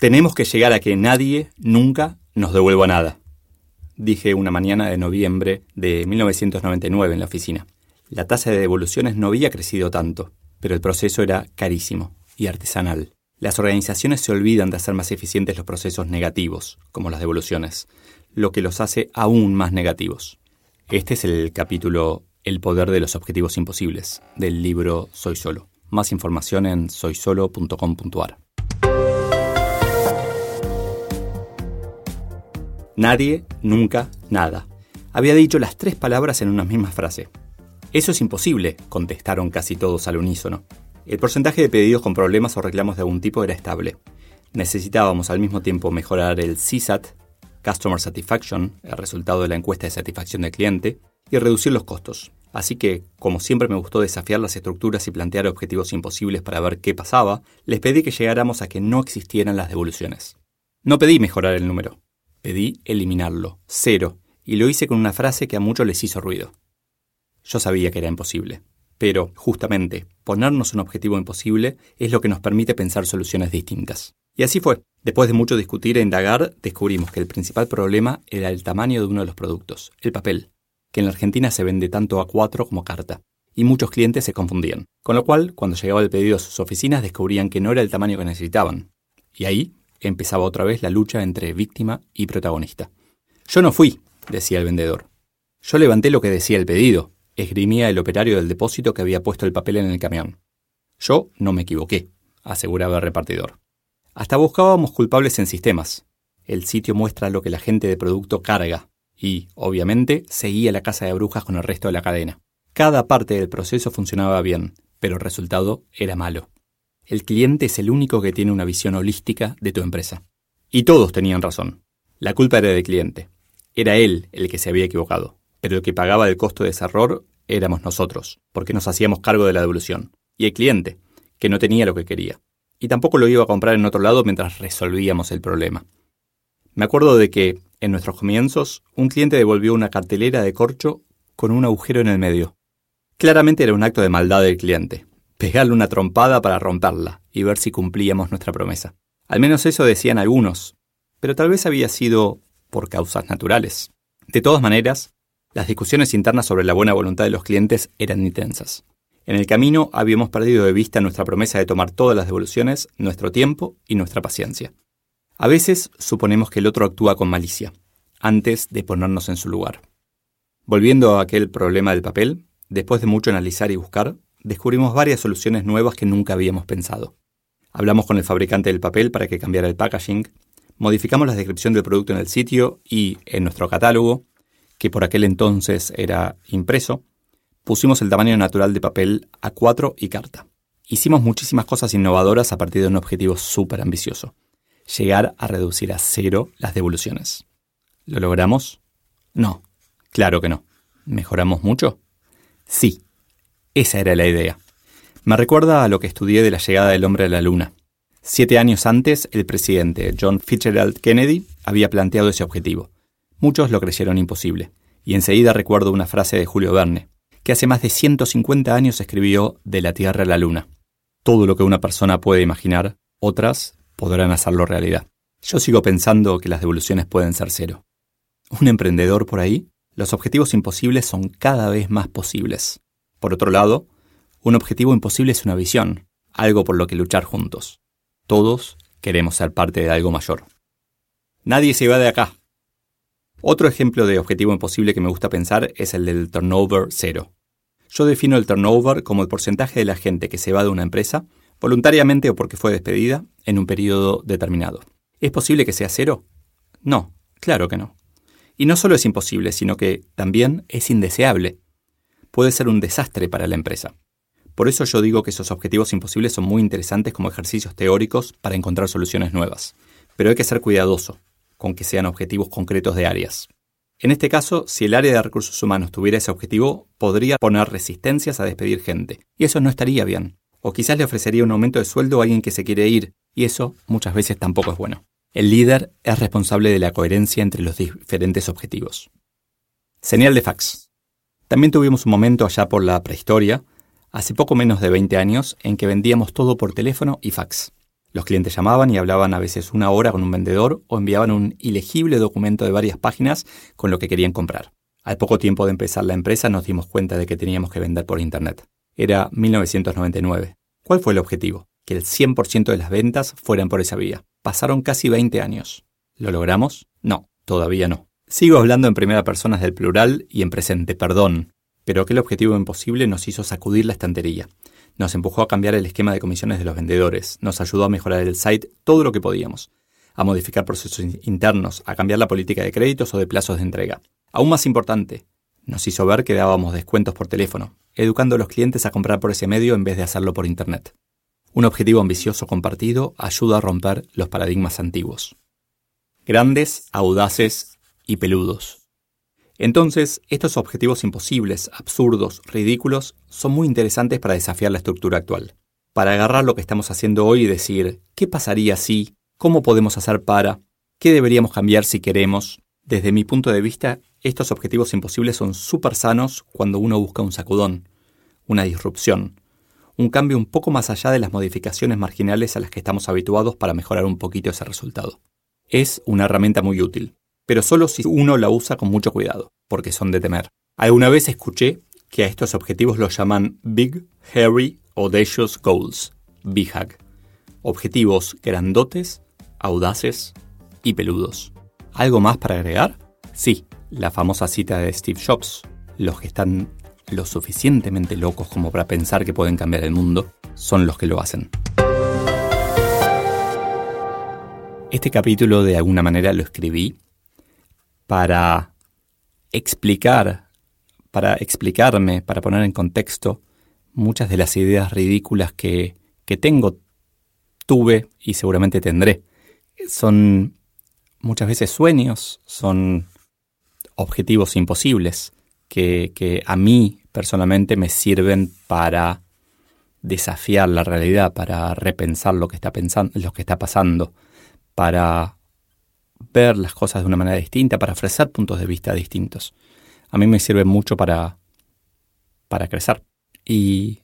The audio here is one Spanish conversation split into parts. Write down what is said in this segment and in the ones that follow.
Tenemos que llegar a que nadie nunca nos devuelva nada, dije una mañana de noviembre de 1999 en la oficina. La tasa de devoluciones no había crecido tanto, pero el proceso era carísimo y artesanal. Las organizaciones se olvidan de hacer más eficientes los procesos negativos, como las devoluciones, lo que los hace aún más negativos. Este es el capítulo El poder de los objetivos imposibles del libro Soy Solo. Más información en soysolo.com.ar. Nadie, nunca, nada. Había dicho las tres palabras en una misma frase. Eso es imposible, contestaron casi todos al unísono. El porcentaje de pedidos con problemas o reclamos de algún tipo era estable. Necesitábamos al mismo tiempo mejorar el CSAT, Customer Satisfaction, el resultado de la encuesta de satisfacción del cliente, y reducir los costos. Así que, como siempre me gustó desafiar las estructuras y plantear objetivos imposibles para ver qué pasaba, les pedí que llegáramos a que no existieran las devoluciones. No pedí mejorar el número, Pedí eliminarlo, cero, y lo hice con una frase que a muchos les hizo ruido. Yo sabía que era imposible, pero, justamente, ponernos un objetivo imposible es lo que nos permite pensar soluciones distintas. Y así fue. Después de mucho discutir e indagar, descubrimos que el principal problema era el tamaño de uno de los productos, el papel, que en la Argentina se vende tanto a cuatro como carta, y muchos clientes se confundían. Con lo cual, cuando llegaba el pedido a sus oficinas, descubrían que no era el tamaño que necesitaban. Y ahí empezaba otra vez la lucha entre víctima y protagonista. Yo no fui, decía el vendedor. Yo levanté lo que decía el pedido, esgrimía el operario del depósito que había puesto el papel en el camión. Yo no me equivoqué, aseguraba el repartidor. Hasta buscábamos culpables en sistemas. El sitio muestra lo que la gente de producto carga y, obviamente, seguía la casa de brujas con el resto de la cadena. Cada parte del proceso funcionaba bien, pero el resultado era malo. El cliente es el único que tiene una visión holística de tu empresa. Y todos tenían razón. La culpa era del cliente. Era él el que se había equivocado. Pero el que pagaba el costo de ese error éramos nosotros, porque nos hacíamos cargo de la devolución. Y el cliente, que no tenía lo que quería. Y tampoco lo iba a comprar en otro lado mientras resolvíamos el problema. Me acuerdo de que, en nuestros comienzos, un cliente devolvió una cartelera de corcho con un agujero en el medio. Claramente era un acto de maldad del cliente, pegarle una trompada para romperla y ver si cumplíamos nuestra promesa. Al menos eso decían algunos, pero tal vez había sido por causas naturales. De todas maneras, las discusiones internas sobre la buena voluntad de los clientes eran intensas. En el camino habíamos perdido de vista nuestra promesa de tomar todas las devoluciones, nuestro tiempo y nuestra paciencia. A veces suponemos que el otro actúa con malicia, antes de ponernos en su lugar. Volviendo a aquel problema del papel, después de mucho analizar y buscar, descubrimos varias soluciones nuevas que nunca habíamos pensado. Hablamos con el fabricante del papel para que cambiara el packaging, modificamos la descripción del producto en el sitio y en nuestro catálogo, que por aquel entonces era impreso, pusimos el tamaño natural de papel a 4 y carta. Hicimos muchísimas cosas innovadoras a partir de un objetivo súper ambicioso, llegar a reducir a cero las devoluciones. ¿Lo logramos? No, claro que no. ¿Mejoramos mucho? Sí, esa era la idea. Me recuerda a lo que estudié de la llegada del hombre a la Luna. Siete años antes, el presidente John Fitzgerald Kennedy había planteado ese objetivo. Muchos lo creyeron imposible, y enseguida recuerdo una frase de Julio Verne, que hace más de 150 años escribió De la Tierra a la Luna. Todo lo que una persona puede imaginar, otras podrán hacerlo realidad. Yo sigo pensando que las devoluciones pueden ser cero. ¿Un emprendedor por ahí? Los objetivos imposibles son cada vez más posibles. Por otro lado, un objetivo imposible es una visión, algo por lo que luchar juntos. Todos queremos ser parte de algo mayor. Nadie se va de acá. Otro ejemplo de objetivo imposible que me gusta pensar es el del turnover cero. Yo defino el turnover como el porcentaje de la gente que se va de una empresa, voluntariamente o porque fue despedida, en un periodo determinado. ¿Es posible que sea cero? No, claro que no. Y no solo es imposible, sino que también es indeseable puede ser un desastre para la empresa. Por eso yo digo que esos objetivos imposibles son muy interesantes como ejercicios teóricos para encontrar soluciones nuevas. Pero hay que ser cuidadoso con que sean objetivos concretos de áreas. En este caso, si el área de recursos humanos tuviera ese objetivo, podría poner resistencias a despedir gente, y eso no estaría bien. O quizás le ofrecería un aumento de sueldo a alguien que se quiere ir, y eso muchas veces tampoco es bueno. El líder es responsable de la coherencia entre los diferentes objetivos. Señal de fax. También tuvimos un momento allá por la prehistoria, hace poco menos de 20 años, en que vendíamos todo por teléfono y fax. Los clientes llamaban y hablaban a veces una hora con un vendedor o enviaban un ilegible documento de varias páginas con lo que querían comprar. Al poco tiempo de empezar la empresa nos dimos cuenta de que teníamos que vender por Internet. Era 1999. ¿Cuál fue el objetivo? Que el 100% de las ventas fueran por esa vía. Pasaron casi 20 años. ¿Lo logramos? No, todavía no. Sigo hablando en primera persona del plural y en presente, perdón, pero aquel objetivo imposible nos hizo sacudir la estantería. Nos empujó a cambiar el esquema de comisiones de los vendedores, nos ayudó a mejorar el site todo lo que podíamos, a modificar procesos internos, a cambiar la política de créditos o de plazos de entrega. Aún más importante, nos hizo ver que dábamos descuentos por teléfono, educando a los clientes a comprar por ese medio en vez de hacerlo por Internet. Un objetivo ambicioso compartido ayuda a romper los paradigmas antiguos. Grandes, audaces y peludos. Entonces, estos objetivos imposibles, absurdos, ridículos, son muy interesantes para desafiar la estructura actual. Para agarrar lo que estamos haciendo hoy y decir, ¿qué pasaría si? ¿Cómo podemos hacer para? ¿Qué deberíamos cambiar si queremos? Desde mi punto de vista, estos objetivos imposibles son súper sanos cuando uno busca un sacudón, una disrupción, un cambio un poco más allá de las modificaciones marginales a las que estamos habituados para mejorar un poquito ese resultado. Es una herramienta muy útil pero solo si uno la usa con mucho cuidado, porque son de temer. Alguna vez escuché que a estos objetivos los llaman Big, Hairy, Audacious Goals, BHAG, objetivos grandotes, audaces y peludos. ¿Algo más para agregar? Sí, la famosa cita de Steve Jobs, los que están lo suficientemente locos como para pensar que pueden cambiar el mundo, son los que lo hacen. Este capítulo de alguna manera lo escribí para explicar, para explicarme, para poner en contexto muchas de las ideas ridículas que, que tengo, tuve y seguramente tendré. Son muchas veces sueños, son objetivos imposibles que, que, a mí personalmente me sirven para desafiar la realidad, para repensar lo que está pensando, lo que está pasando, para ver las cosas de una manera distinta, para ofrecer puntos de vista distintos. A mí me sirve mucho para, para crecer. Y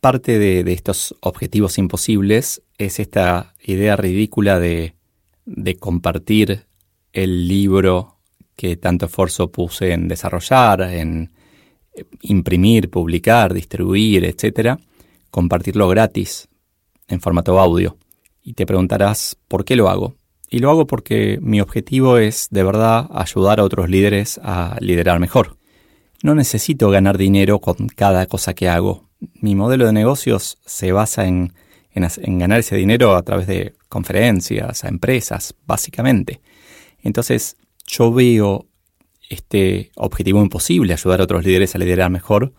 parte de, estos objetivos imposibles es esta idea ridícula de, de compartir el libro que tanto esfuerzo puse en desarrollar, en imprimir, publicar, distribuir, etc., compartirlo gratis en formato audio. Y te preguntarás, ¿por qué lo hago? Y lo hago porque mi objetivo es de verdad ayudar a otros líderes a liderar mejor. No necesito ganar dinero con cada cosa que hago. Mi modelo de negocios se basa en, ganar ese dinero a través de conferencias, a empresas, básicamente. Entonces yo veo este objetivo imposible, ayudar a otros líderes a liderar mejor,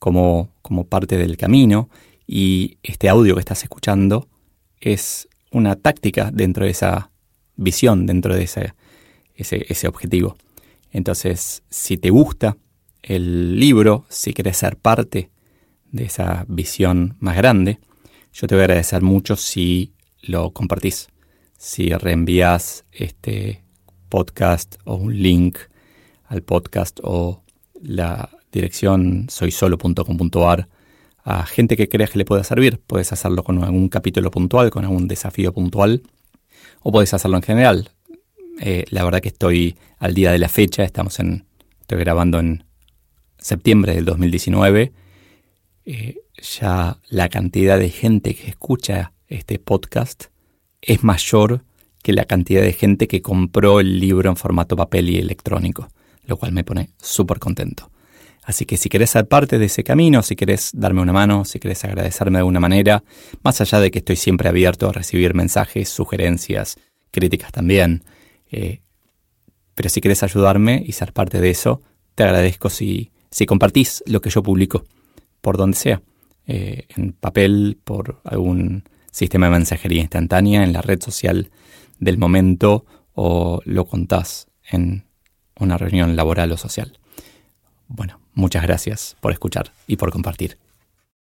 como, como parte del camino. Y este audio que estás escuchando es una táctica dentro de esa visión dentro de ese, ese, objetivo. Entonces, si te gusta el libro, si quieres ser parte de esa visión más grande, yo te voy a agradecer mucho si lo compartís, si reenvías este podcast o un link al podcast o la dirección soysolo.com.ar a gente que creas que le pueda servir. Puedes hacerlo con algún capítulo puntual, con algún desafío puntual o podés hacerlo en general. Eh, la verdad que estoy al día de la fecha, estamos en, estoy grabando en septiembre del 2019. Eh, ya la cantidad de gente que escucha este podcast es mayor que la cantidad de gente que compró el libro en formato papel y electrónico, lo cual me pone súper contento. Así que si querés ser parte de ese camino, si querés darme una mano, si querés agradecerme de alguna manera, más allá de que estoy siempre abierto a recibir mensajes, sugerencias, críticas también, eh, pero si querés ayudarme y ser parte de eso, te agradezco si, compartís lo que yo publico, por donde sea, eh, en papel, por algún sistema de mensajería instantánea, en la red social del momento o lo contás en una reunión laboral o social. Bueno, muchas gracias por escuchar y por compartir.